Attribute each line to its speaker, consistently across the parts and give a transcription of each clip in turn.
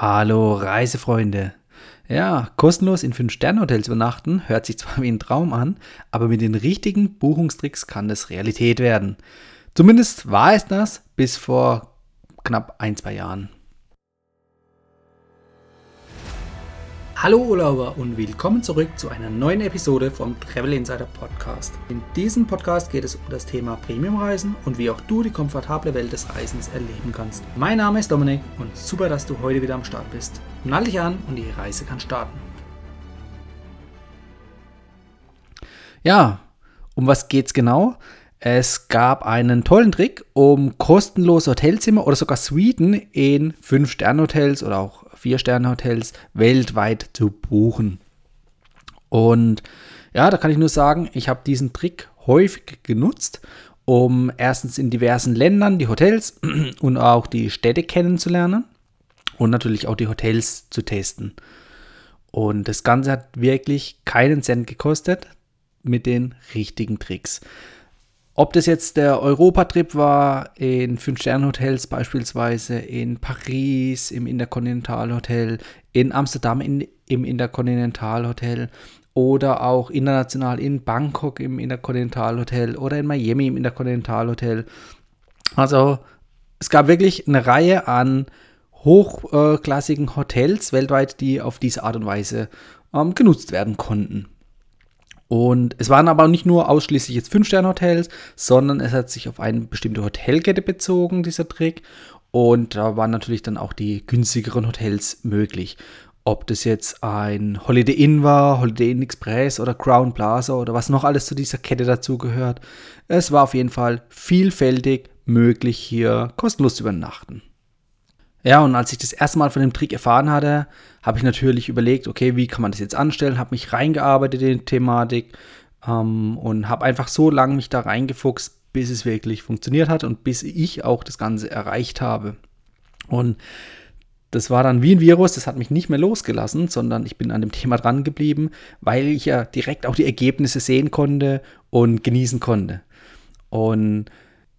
Speaker 1: Hallo Reisefreunde. Ja, kostenlos in 5-Sterne-Hotels übernachten hört sich zwar wie ein Traum an, aber mit den richtigen Buchungstricks kann das Realität werden. Zumindest war es das bis vor knapp ein, zwei Jahren. Hallo Urlauber und willkommen zurück zu einer neuen Episode vom Travel Insider Podcast. In diesem Podcast geht es um das Thema Premiumreisen und wie auch du die komfortable Welt des Reisens erleben kannst. Mein Name ist Dominik und super, dass du heute wieder am Start bist. Nall dich an und die Reise kann starten. Ja, um was geht's genau? Es gab einen tollen Trick, um kostenlose Hotelzimmer oder sogar Suiten in 5-Sterne-Hotels oder auch Vier-Sterne-Hotels weltweit zu buchen. Und ja, da kann ich nur sagen, ich habe diesen Trick häufig genutzt, um erstens in diversen Ländern die Hotels und auch die Städte kennenzulernen und natürlich auch die Hotels zu testen. Und das Ganze hat wirklich keinen Cent gekostet mit den richtigen Tricks. Ob das jetzt der Europatrip war, in Fünf-Sterne-Hotels beispielsweise, in Paris im Interkontinentalhotel, in Amsterdam in, im Interkontinentalhotel oder auch international in Bangkok im Interkontinentalhotel oder in Miami im Interkontinentalhotel. Also es gab wirklich eine Reihe an hochklassigen Hotels weltweit, die auf diese Art und Weise ähm, genutzt werden konnten. Und es waren aber nicht nur ausschließlich jetzt 5-Sterne-Hotels, sondern es hat sich auf eine bestimmte Hotelkette bezogen, dieser Trick. Und da waren natürlich dann auch die günstigeren Hotels möglich. Ob das jetzt ein Holiday Inn war, Holiday Inn Express oder Crown Plaza oder was noch alles zu dieser Kette dazugehört. Es war auf jeden Fall vielfältig möglich, hier kostenlos zu übernachten. Ja, und als ich das erste Mal von dem Trick erfahren hatte, habe ich natürlich überlegt, okay, wie kann man das jetzt anstellen, habe mich reingearbeitet in die Thematik ähm, und habe einfach so lange mich da reingefuchst, bis es wirklich funktioniert hat und bis ich auch das Ganze erreicht habe. Und das war dann wie ein Virus, das hat mich nicht mehr losgelassen, sondern ich bin an dem Thema dran geblieben, weil ich ja direkt auch die Ergebnisse sehen konnte und genießen konnte. Und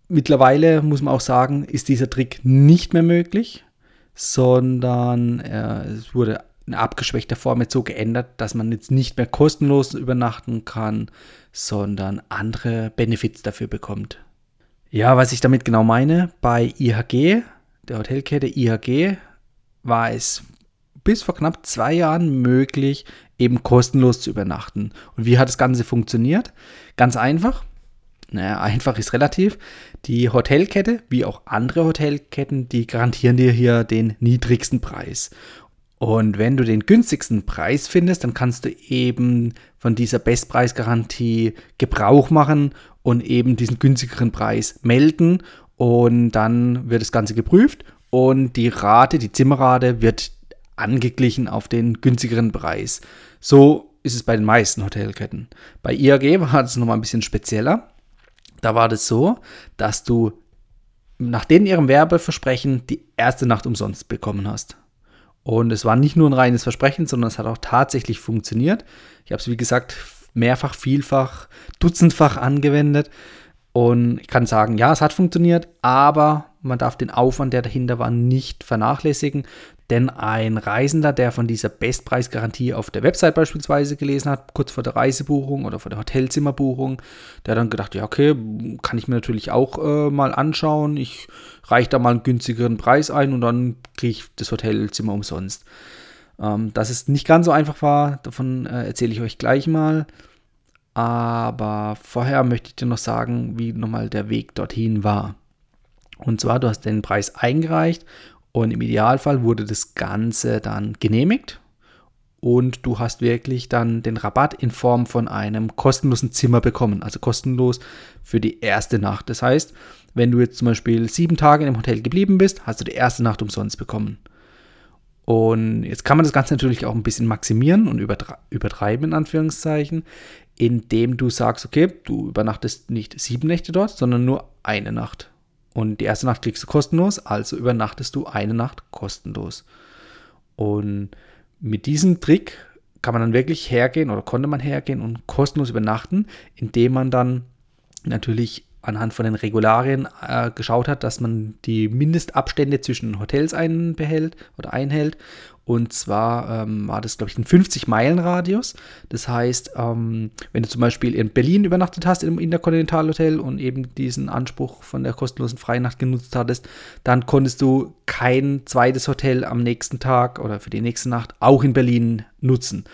Speaker 1: mittlerweile muss man auch sagen, ist dieser Trick nicht mehr möglich sondern äh, es wurde in abgeschwächter Form jetzt so geändert, dass man jetzt nicht mehr kostenlos übernachten kann, sondern andere Benefits dafür bekommt. Ja, was ich damit genau meine, bei IHG, der Hotelkette IHG, war es bis vor knapp zwei Jahren möglich, eben kostenlos zu übernachten. Und wie hat das Ganze funktioniert? Ganz einfach naja, einfach ist relativ. Die Hotelkette, wie auch andere Hotelketten, die garantieren dir hier den niedrigsten Preis. Und wenn du den günstigsten Preis findest, dann kannst du eben von dieser Bestpreisgarantie Gebrauch machen und eben diesen günstigeren Preis melden. Und dann wird das Ganze geprüft und die Rate, die Zimmerrate wird angeglichen auf den günstigeren Preis. So ist es bei den meisten Hotelketten. Bei IAG war es nochmal ein bisschen spezieller. Da war das so, dass du nach denen ihrem Werbeversprechen die erste Nacht umsonst bekommen hast. Und es war nicht nur ein reines Versprechen, sondern es hat auch tatsächlich funktioniert. Ich habe es, wie gesagt, mehrfach, vielfach, dutzendfach angewendet. Und ich kann sagen, ja, es hat funktioniert, aber man darf den Aufwand, der dahinter war, nicht vernachlässigen. Denn ein Reisender, der von dieser Bestpreisgarantie auf der Website beispielsweise gelesen hat, kurz vor der Reisebuchung oder vor der Hotelzimmerbuchung, der dann gedacht, ja, okay, kann ich mir natürlich auch äh, mal anschauen. Ich reiche da mal einen günstigeren Preis ein und dann kriege ich das Hotelzimmer umsonst. Ähm, dass es nicht ganz so einfach war, davon äh, erzähle ich euch gleich mal. Aber vorher möchte ich dir noch sagen, wie nochmal der Weg dorthin war. Und zwar, du hast den Preis eingereicht und im Idealfall wurde das Ganze dann genehmigt und du hast wirklich dann den Rabatt in Form von einem kostenlosen Zimmer bekommen, also kostenlos für die erste Nacht. Das heißt, wenn du jetzt zum Beispiel sieben Tage im Hotel geblieben bist, hast du die erste Nacht umsonst bekommen. Und jetzt kann man das Ganze natürlich auch ein bisschen maximieren und übertreiben, in Anführungszeichen, indem du sagst, okay, du übernachtest nicht sieben Nächte dort, sondern nur eine Nacht. Und die erste Nacht kriegst du kostenlos, also übernachtest du eine Nacht kostenlos. Und mit diesem Trick kann man dann wirklich hergehen oder konnte man hergehen und kostenlos übernachten, indem man dann natürlich anhand von den Regularien äh, geschaut hat, dass man die Mindestabstände zwischen Hotels einbehält oder einhält. Und zwar ähm, war das, glaube ich, ein 50-Meilen-Radius. Das heißt, ähm, wenn du zum Beispiel in Berlin übernachtet hast im Interkontinentalhotel und eben diesen Anspruch von der kostenlosen Freinacht genutzt hattest, dann konntest du kein zweites Hotel am nächsten Tag oder für die nächste Nacht auch in Berlin nutzen.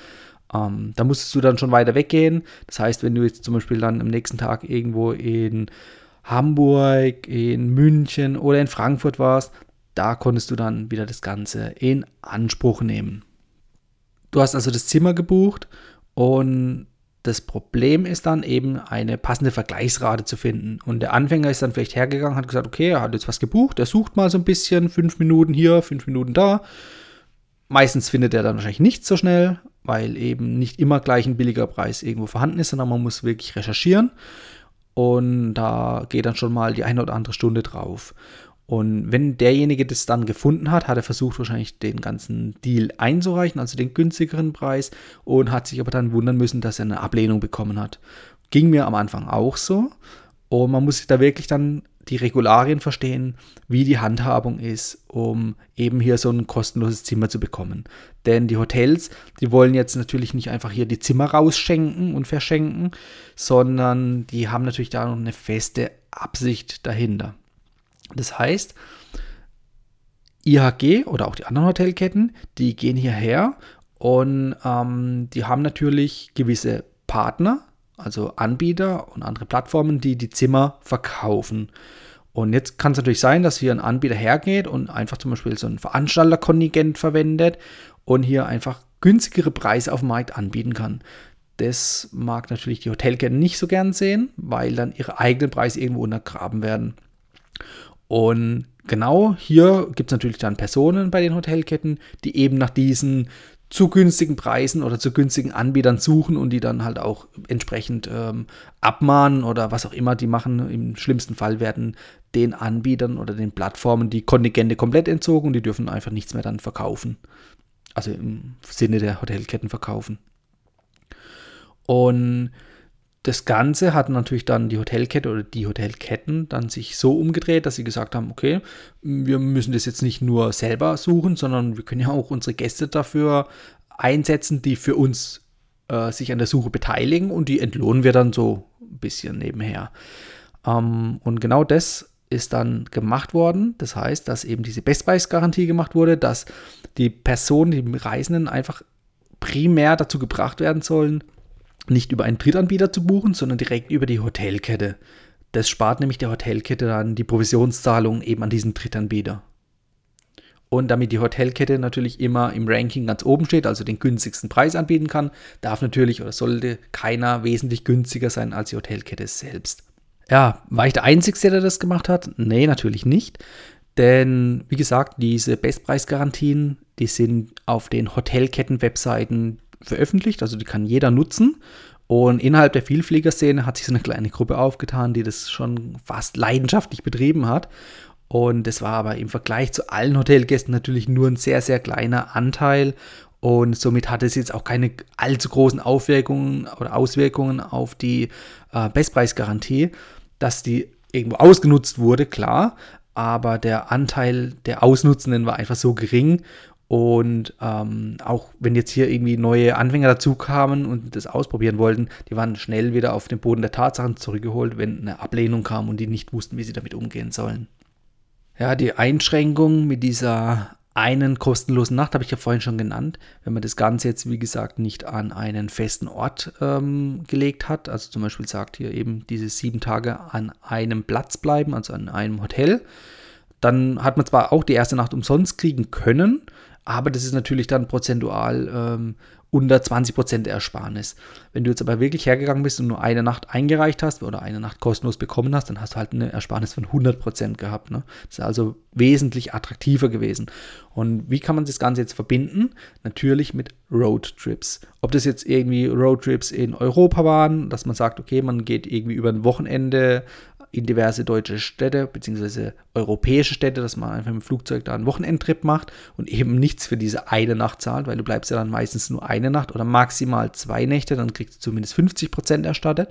Speaker 1: Ähm, da musstest du dann schon weiter weggehen. Das heißt, wenn du jetzt zum Beispiel dann am nächsten Tag irgendwo in Hamburg, in München oder in Frankfurt warst, da konntest du dann wieder das Ganze in Anspruch nehmen. Du hast also das Zimmer gebucht und das Problem ist dann eben eine passende Vergleichsrate zu finden. Und der Anfänger ist dann vielleicht hergegangen, hat gesagt, okay, er hat jetzt was gebucht, er sucht mal so ein bisschen, fünf Minuten hier, fünf Minuten da. Meistens findet er dann wahrscheinlich nicht so schnell, weil eben nicht immer gleich ein billiger Preis irgendwo vorhanden ist, sondern man muss wirklich recherchieren. Und da geht dann schon mal die eine oder andere Stunde drauf. Und wenn derjenige das dann gefunden hat, hat er versucht wahrscheinlich den ganzen Deal einzureichen, also den günstigeren Preis, und hat sich aber dann wundern müssen, dass er eine Ablehnung bekommen hat. Ging mir am Anfang auch so. Und man muss sich da wirklich dann die Regularien verstehen, wie die Handhabung ist, um eben hier so ein kostenloses Zimmer zu bekommen. Denn die Hotels, die wollen jetzt natürlich nicht einfach hier die Zimmer rausschenken und verschenken, sondern die haben natürlich da noch eine feste Absicht dahinter. Das heißt, IHG oder auch die anderen Hotelketten, die gehen hierher und ähm, die haben natürlich gewisse Partner, also Anbieter und andere Plattformen, die die Zimmer verkaufen. Und jetzt kann es natürlich sein, dass hier ein Anbieter hergeht und einfach zum Beispiel so ein Veranstalterkontingent verwendet und hier einfach günstigere Preise auf dem Markt anbieten kann. Das mag natürlich die Hotelketten nicht so gern sehen, weil dann ihre eigenen Preise irgendwo untergraben werden. Und genau hier gibt es natürlich dann Personen bei den Hotelketten, die eben nach diesen zu günstigen Preisen oder zu günstigen Anbietern suchen und die dann halt auch entsprechend ähm, abmahnen oder was auch immer die machen. Im schlimmsten Fall werden den Anbietern oder den Plattformen die Kontingente komplett entzogen und die dürfen einfach nichts mehr dann verkaufen. Also im Sinne der Hotelketten verkaufen. Und das Ganze hat natürlich dann die Hotelkette oder die Hotelketten dann sich so umgedreht, dass sie gesagt haben, okay, wir müssen das jetzt nicht nur selber suchen, sondern wir können ja auch unsere Gäste dafür einsetzen, die für uns äh, sich an der Suche beteiligen und die entlohnen wir dann so ein bisschen nebenher. Ähm, und genau das ist dann gemacht worden. Das heißt, dass eben diese Bestpreisgarantie gemacht wurde, dass die Personen, die Reisenden einfach primär dazu gebracht werden sollen, nicht über einen Drittanbieter zu buchen, sondern direkt über die Hotelkette. Das spart nämlich der Hotelkette dann die Provisionszahlung eben an diesen Drittanbieter. Und damit die Hotelkette natürlich immer im Ranking ganz oben steht, also den günstigsten Preis anbieten kann, darf natürlich oder sollte keiner wesentlich günstiger sein als die Hotelkette selbst. Ja, war ich der Einzige, der das gemacht hat? Nee, natürlich nicht. Denn, wie gesagt, diese Bestpreisgarantien, die sind auf den Hotelketten-Webseiten veröffentlicht, also die kann jeder nutzen. Und innerhalb der Vielfliegerszene hat sich so eine kleine Gruppe aufgetan, die das schon fast leidenschaftlich betrieben hat. Und das war aber im Vergleich zu allen Hotelgästen natürlich nur ein sehr, sehr kleiner Anteil. Und somit hat es jetzt auch keine allzu großen Aufwirkungen oder Auswirkungen auf die äh, Bestpreisgarantie, dass die irgendwo ausgenutzt wurde, klar. Aber der Anteil der Ausnutzenden war einfach so gering und ähm, auch wenn jetzt hier irgendwie neue Anfänger dazu kamen und das ausprobieren wollten, die waren schnell wieder auf den Boden der Tatsachen zurückgeholt, wenn eine Ablehnung kam und die nicht wussten, wie sie damit umgehen sollen. Ja, die Einschränkung mit dieser einen kostenlosen Nacht habe ich ja vorhin schon genannt. Wenn man das Ganze jetzt, wie gesagt, nicht an einen festen Ort ähm, gelegt hat, also zum Beispiel sagt hier eben diese sieben Tage an einem Platz bleiben, also an einem Hotel, dann hat man zwar auch die erste Nacht umsonst kriegen können, aber das ist natürlich dann prozentual ähm, unter 20% der Ersparnis. Wenn du jetzt aber wirklich hergegangen bist und nur eine Nacht eingereicht hast oder eine Nacht kostenlos bekommen hast, dann hast du halt eine Ersparnis von 100% gehabt. Ne? Das ist also wesentlich attraktiver gewesen. Und wie kann man das Ganze jetzt verbinden? Natürlich mit Roadtrips. Ob das jetzt irgendwie Roadtrips in Europa waren, dass man sagt, okay, man geht irgendwie über ein Wochenende in diverse deutsche Städte bzw. europäische Städte, dass man einfach mit dem Flugzeug da einen Wochenendtrip macht und eben nichts für diese eine Nacht zahlt, weil du bleibst ja dann meistens nur eine Nacht oder maximal zwei Nächte, dann kriegst du zumindest 50% erstattet.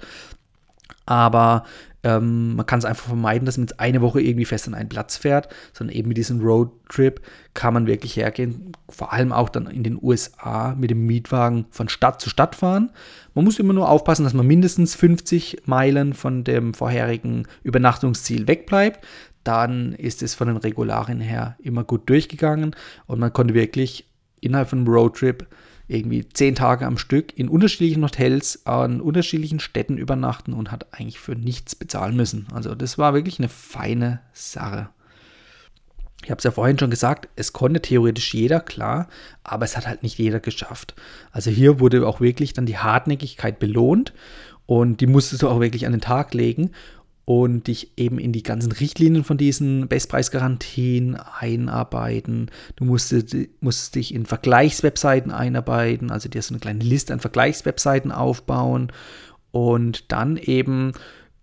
Speaker 1: Aber Ähm, man kann es einfach vermeiden, dass man jetzt eine Woche irgendwie fest an einen Platz fährt, sondern eben mit diesem Roadtrip kann man wirklich hergehen, vor allem auch dann in den USA mit dem Mietwagen von Stadt zu Stadt fahren. Man muss immer nur aufpassen, dass man mindestens 50 Meilen von dem vorherigen Übernachtungsziel wegbleibt. Dann ist es von den Regularien her immer gut durchgegangen und man konnte wirklich innerhalb von einem Roadtrip irgendwie zehn Tage am Stück in unterschiedlichen Hotels an unterschiedlichen Städten übernachten und hat eigentlich für nichts bezahlen müssen. Also das war wirklich eine feine Sache. Ich habe es ja vorhin schon gesagt, es konnte theoretisch jeder, klar, aber es hat halt nicht jeder geschafft. Also hier wurde auch wirklich dann die Hartnäckigkeit belohnt und die musstest du auch wirklich an den Tag legen und dich eben in die ganzen Richtlinien von diesen Bestpreisgarantien einarbeiten. Du musstest, musstest dich in Vergleichswebseiten einarbeiten, also dir so eine kleine Liste an Vergleichswebseiten aufbauen und dann eben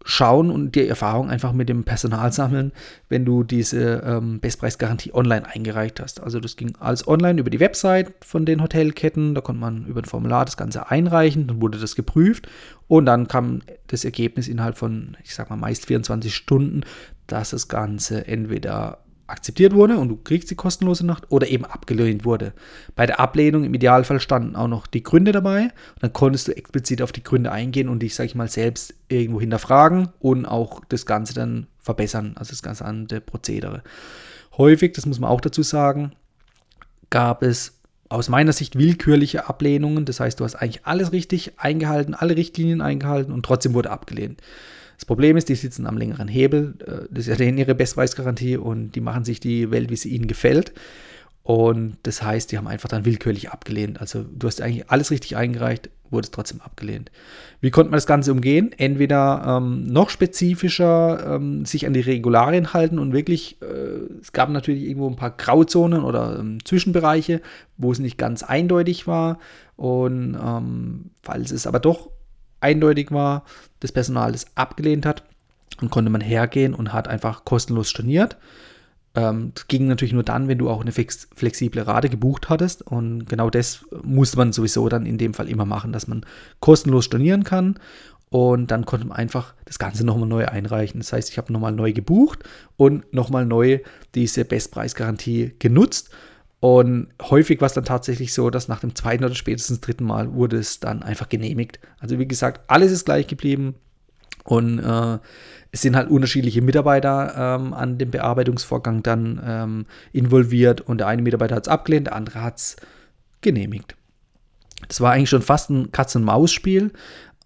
Speaker 1: schauen und die Erfahrung einfach mit dem Personal sammeln, wenn du diese ähm, Bestpreisgarantie online eingereicht hast. Also das ging alles online über die Website von den Hotelketten, da konnte man über ein Formular das Ganze einreichen, dann wurde das geprüft und dann kam das Ergebnis innerhalb von, ich sag mal, meist 24 Stunden, dass das Ganze entweder akzeptiert wurde und du kriegst die kostenlose Nacht oder eben abgelehnt wurde. Bei der Ablehnung im Idealfall standen auch noch die Gründe dabei dann konntest du explizit auf die Gründe eingehen und dich, sag ich mal, selbst irgendwo hinterfragen und auch das Ganze dann verbessern, also das ganze andere Prozedere. Häufig, das muss man auch dazu sagen, gab es aus meiner Sicht willkürliche Ablehnungen. Das heißt, du hast eigentlich alles richtig eingehalten, alle Richtlinien eingehalten und trotzdem wurde abgelehnt. Das Problem ist, die sitzen am längeren Hebel. Äh, das ist ja denen ihre Bestpreisgarantie und die machen sich die Welt, wie sie ihnen gefällt. Und das heißt, die haben einfach dann willkürlich abgelehnt. Also du hast eigentlich alles richtig eingereicht, wurde es trotzdem abgelehnt. Wie konnte man das Ganze umgehen? Entweder ähm, noch spezifischer ähm, sich an die Regularien halten und wirklich, äh, es gab natürlich irgendwo ein paar Grauzonen oder ähm, Zwischenbereiche, wo es nicht ganz eindeutig war. Und ähm, falls es aber doch eindeutig war, das Personal das abgelehnt hat, dann konnte man hergehen und hat einfach kostenlos storniert. Ähm, das ging natürlich nur dann, wenn du auch eine flexible Rate gebucht hattest. Und genau das musste man sowieso dann in dem Fall immer machen, dass man kostenlos stornieren kann. Und dann konnte man einfach das Ganze nochmal neu einreichen. Das heißt, ich habe nochmal neu gebucht und nochmal neu diese Bestpreisgarantie genutzt und häufig war es dann tatsächlich so, dass nach dem zweiten oder spätestens dritten Mal wurde es dann einfach genehmigt. Also wie gesagt, alles ist gleich geblieben. Und äh, es sind halt unterschiedliche Mitarbeiter ähm, an dem Bearbeitungsvorgang dann ähm, involviert. Und der eine Mitarbeiter hat es abgelehnt, der andere hat es genehmigt. Das war eigentlich schon fast ein Katz-und-Maus-Spiel.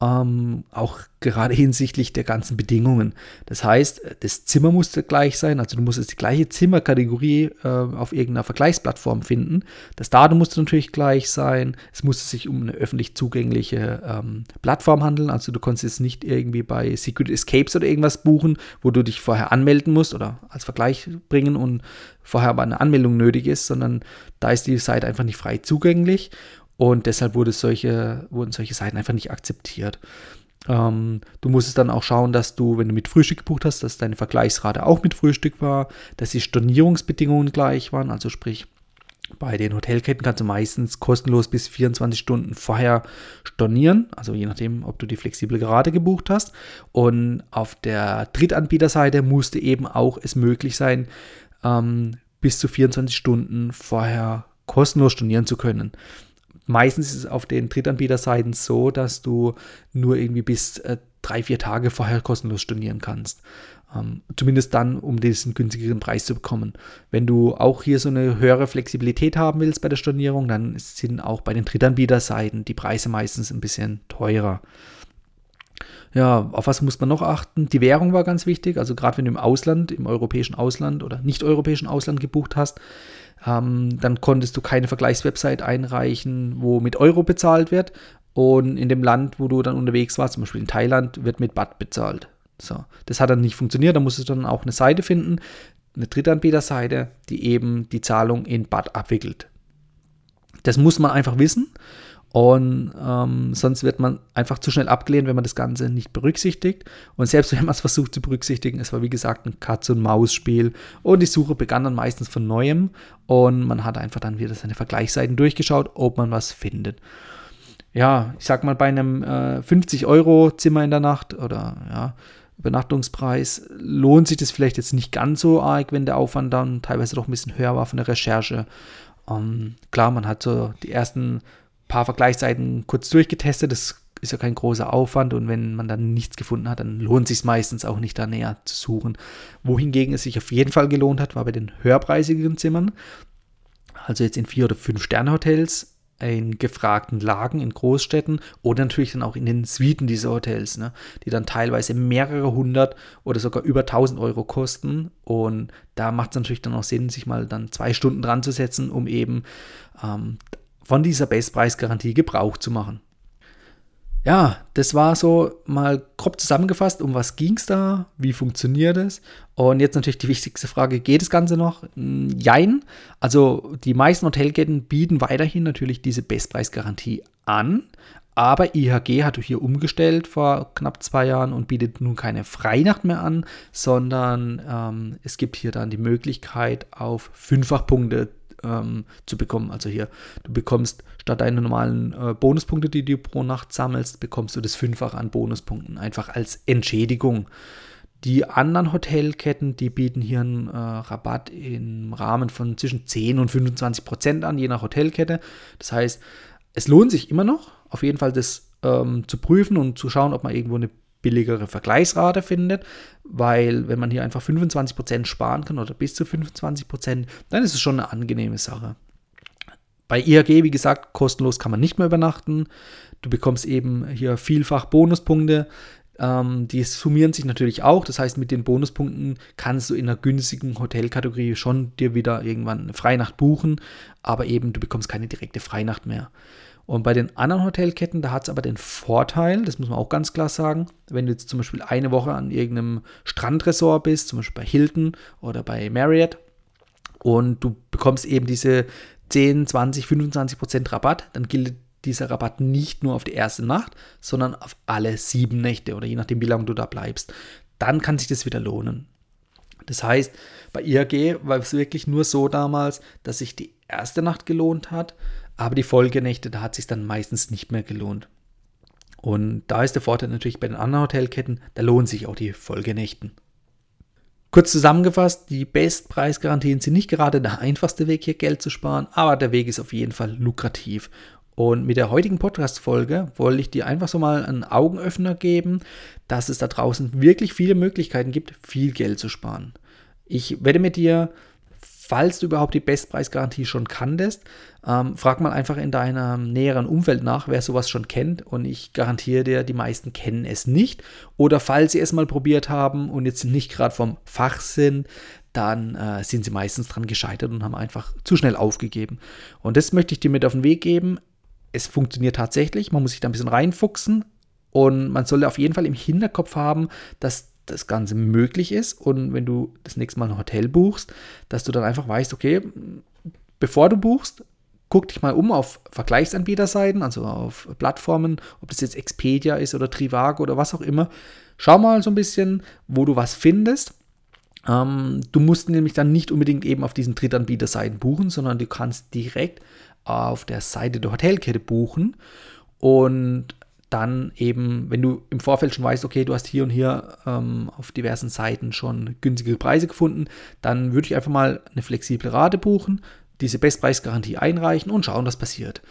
Speaker 1: Ähm, auch gerade hinsichtlich der ganzen Bedingungen. Das heißt, das Zimmer musste gleich sein, also du musstest die gleiche Zimmerkategorie äh, auf irgendeiner Vergleichsplattform finden. Das Datum musste natürlich gleich sein. Es musste sich um eine öffentlich zugängliche ähm, Plattform handeln, also du konntest es nicht irgendwie bei Secret Escapes oder irgendwas buchen, wo du dich vorher anmelden musst oder als Vergleich bringen und vorher aber eine Anmeldung nötig ist, sondern da ist die Seite einfach nicht frei zugänglich und deshalb wurde solche, wurden solche Seiten einfach nicht akzeptiert. Ähm, du musstest dann auch schauen, dass du, wenn du mit Frühstück gebucht hast, dass deine Vergleichsrate auch mit Frühstück war, dass die Stornierungsbedingungen gleich waren. Also sprich, bei den Hotelketten kannst du meistens kostenlos bis 24 Stunden vorher stornieren, also je nachdem, ob du die flexible Rate gebucht hast. Und auf der Drittanbieterseite musste eben auch es möglich sein, ähm, bis zu 24 Stunden vorher kostenlos stornieren zu können. Meistens ist es auf den Drittanbieterseiten so, dass du nur irgendwie bis äh, drei, vier Tage vorher kostenlos stornieren kannst. Ähm, zumindest dann, um diesen günstigeren Preis zu bekommen. Wenn du auch hier so eine höhere Flexibilität haben willst bei der Stornierung, dann sind auch bei den Drittanbieterseiten die Preise meistens ein bisschen teurer. Ja, auf was muss man noch achten? Die Währung war ganz wichtig. Also gerade wenn du im Ausland, im europäischen Ausland oder nicht-europäischen Ausland gebucht hast, ähm, dann konntest du keine Vergleichswebsite einreichen, wo mit Euro bezahlt wird. Und in dem Land, wo du dann unterwegs warst, zum Beispiel in Thailand, wird mit Baht bezahlt. So, das hat dann nicht funktioniert. Da musstest du dann auch eine Seite finden, eine Drittanbieterseite, die eben die Zahlung in Baht abwickelt. Das muss man einfach wissen. Und ähm, sonst wird man einfach zu schnell abgelehnt, wenn man das Ganze nicht berücksichtigt. Und selbst wenn man es versucht zu berücksichtigen, es war wie gesagt ein Katz-und-Maus-Spiel. Und die Suche begann dann meistens von neuem. Und man hat einfach dann wieder seine Vergleichsseiten durchgeschaut, ob man was findet. Ja, ich sag mal, bei einem äh, 50-Euro-Zimmer in der Nacht oder ja, Übernachtungspreis, lohnt sich das vielleicht jetzt nicht ganz so arg, wenn der Aufwand dann teilweise doch ein bisschen höher war von der Recherche. Ähm, klar, man hat so die ersten paar Vergleichsseiten kurz durchgetestet, das ist ja kein großer Aufwand und wenn man dann nichts gefunden hat, dann lohnt es sich meistens auch nicht da näher zu suchen. Wohingegen es sich auf jeden Fall gelohnt hat, war bei den höherpreisigen Zimmern, also jetzt in vier oder fünf Sterne Hotels, in gefragten Lagen in Großstädten oder natürlich dann auch in den Suiten dieser Hotels, ne, die dann teilweise mehrere hundert oder sogar über tausend Euro kosten. Und da macht es natürlich dann auch Sinn, sich mal dann zwei Stunden dran zu setzen, um eben ähm, von dieser Bestpreisgarantie Gebrauch zu machen. Ja, das war so mal grob zusammengefasst, um was ging es da, wie funktioniert es. Und jetzt natürlich die wichtigste Frage, geht das Ganze noch? Hm, jein. Also die meisten Hotelketten bieten weiterhin natürlich diese Bestpreisgarantie an. Aber IHG hat hier umgestellt vor knapp zwei Jahren und bietet nun keine Freinacht mehr an, sondern ähm, es gibt hier dann die Möglichkeit, auf Fünffachpunkte ähm, zu bekommen. Also hier, du bekommst statt deiner normalen äh, Bonuspunkte, die du pro Nacht sammelst, bekommst du das Fünffache an Bonuspunkten, einfach als Entschädigung. Die anderen Hotelketten, die bieten hier einen äh, Rabatt im Rahmen von zwischen 10 und 25 Prozent an, je nach Hotelkette. Das heißt, es lohnt sich immer noch, auf jeden Fall das ähm, zu prüfen und zu schauen, ob man irgendwo eine billigere Vergleichsrate findet, weil wenn man hier einfach 25% sparen kann oder bis zu 25%, dann ist es schon eine angenehme Sache. Bei IAG, wie gesagt, kostenlos kann man nicht mehr übernachten. Du bekommst eben hier vielfach Bonuspunkte. Ähm, die summieren sich natürlich auch. Das heißt, mit den Bonuspunkten kannst du in einer günstigen Hotelkategorie schon dir wieder irgendwann eine Freinacht buchen, aber eben du bekommst keine direkte Freinacht mehr. Und bei den anderen Hotelketten, da hat es aber den Vorteil, das muss man auch ganz klar sagen, wenn du jetzt zum Beispiel eine Woche an irgendeinem Strandresort bist, zum Beispiel bei Hilton oder bei Marriott, und du bekommst eben diese 10, 20, 25 Prozent Rabatt, dann gilt dieser Rabatt nicht nur auf die erste Nacht, sondern auf alle sieben Nächte oder je nachdem, wie lange du da bleibst. Dann kann sich das wieder lohnen. Das heißt, bei IAG war es wirklich nur so damals, dass sich die erste Nacht gelohnt hat, aber die Folgenächte, da hat es sich dann meistens nicht mehr gelohnt. Und da ist der Vorteil natürlich bei den anderen Hotelketten, da lohnen sich auch die Folgenächten. Kurz zusammengefasst, die Bestpreisgarantien sind nicht gerade der einfachste Weg, hier Geld zu sparen, aber der Weg ist auf jeden Fall lukrativ. Und mit der heutigen Podcast-Folge wollte ich dir einfach so mal einen Augenöffner geben, dass es da draußen wirklich viele Möglichkeiten gibt, viel Geld zu sparen. Ich werde mit dir falls du überhaupt die Bestpreisgarantie schon kanntest, ähm, frag mal einfach in deinem näheren Umfeld nach, wer sowas schon kennt. Und ich garantiere dir, die meisten kennen es nicht. Oder falls sie es mal probiert haben und jetzt nicht gerade vom Fach sind, dann äh, sind sie meistens dran gescheitert und haben einfach zu schnell aufgegeben. Und das möchte ich dir mit auf den Weg geben. Es funktioniert tatsächlich, man muss sich da ein bisschen reinfuchsen und man sollte auf jeden Fall im Hinterkopf haben, dass das Ganze möglich ist und wenn du das nächste Mal ein Hotel buchst, dass du dann einfach weißt, okay, bevor du buchst, guck dich mal um auf Vergleichsanbieterseiten, also auf Plattformen, ob das jetzt Expedia ist oder Trivago oder was auch immer. Schau mal so ein bisschen, wo du was findest. Ähm, du musst nämlich dann nicht unbedingt eben auf diesen Drittanbieterseiten buchen, sondern du kannst direkt auf der Seite der Hotelkette buchen und dann eben, wenn du im Vorfeld schon weißt, okay, du hast hier und hier ähm, auf diversen Seiten schon günstige Preise gefunden, dann würde ich einfach mal eine flexible Rate buchen, diese Bestpreisgarantie einreichen und schauen, was passiert.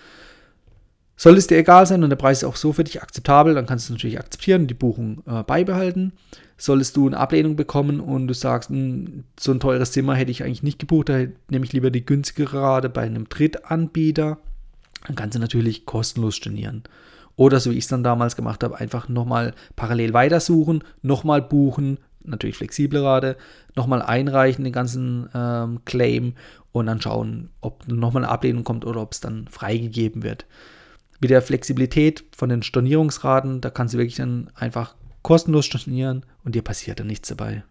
Speaker 1: Soll es dir egal sein und der Preis ist auch so für dich akzeptabel, dann kannst du es natürlich akzeptieren und die Buchung äh, beibehalten. Solltest du eine Ablehnung bekommen und du sagst, mh, hm, so ein teures Zimmer hätte ich eigentlich nicht gebucht, da nehme ich lieber die günstigere Rate bei einem Drittanbieter, dann kannst du natürlich kostenlos stornieren. Oder so wie ich es dann damals gemacht habe, einfach nochmal parallel weitersuchen, nochmal buchen, natürlich flexible Rate, nochmal einreichen, den ganzen ähm, Claim und dann schauen, ob nochmal eine Ablehnung kommt oder ob es dann freigegeben wird. Mit der Flexibilität von den Stornierungsraten, da kannst du wirklich dann einfach kostenlos stornieren und dir passiert dann nichts dabei.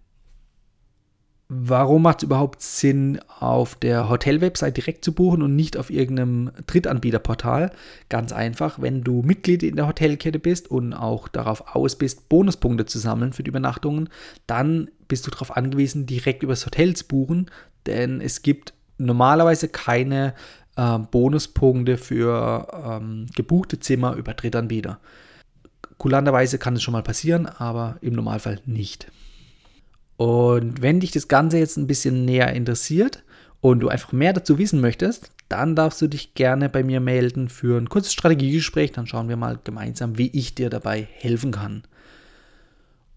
Speaker 1: Warum macht es überhaupt Sinn, auf der Hotel-Website direkt zu buchen und nicht auf irgendeinem Drittanbieterportal? Ganz einfach, wenn du Mitglied in der Hotelkette bist und auch darauf aus bist, Bonuspunkte zu sammeln für die Übernachtungen, dann bist du darauf angewiesen, direkt übers Hotel zu buchen, denn es gibt normalerweise keine äh, Bonuspunkte für ähm, gebuchte Zimmer über Drittanbieter kulanterweise kann es schon mal passieren, aber im Normalfall nicht. Und wenn dich das Ganze jetzt ein bisschen näher interessiert und du einfach mehr dazu wissen möchtest, dann darfst du dich gerne bei mir melden für ein kurzes Strategiegespräch. Dann schauen wir mal gemeinsam, wie ich dir dabei helfen kann.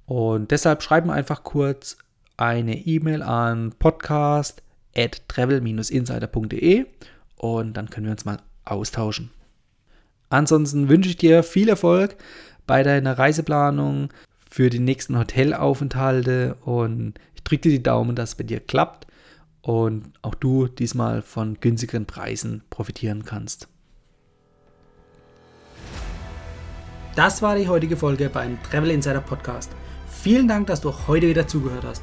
Speaker 1: Und deshalb schreib mir einfach kurz eine E-Mail an podcast at travel-insider.de und dann können wir uns mal austauschen. Ansonsten wünsche ich dir viel Erfolg bei deiner Reiseplanung für die nächsten Hotelaufenthalte und ich drücke dir die Daumen, dass es bei dir klappt und auch du diesmal von günstigeren Preisen profitieren kannst.
Speaker 2: Das war die heutige Folge beim Travel Insider Podcast. Vielen Dank, dass du heute wieder zugehört hast.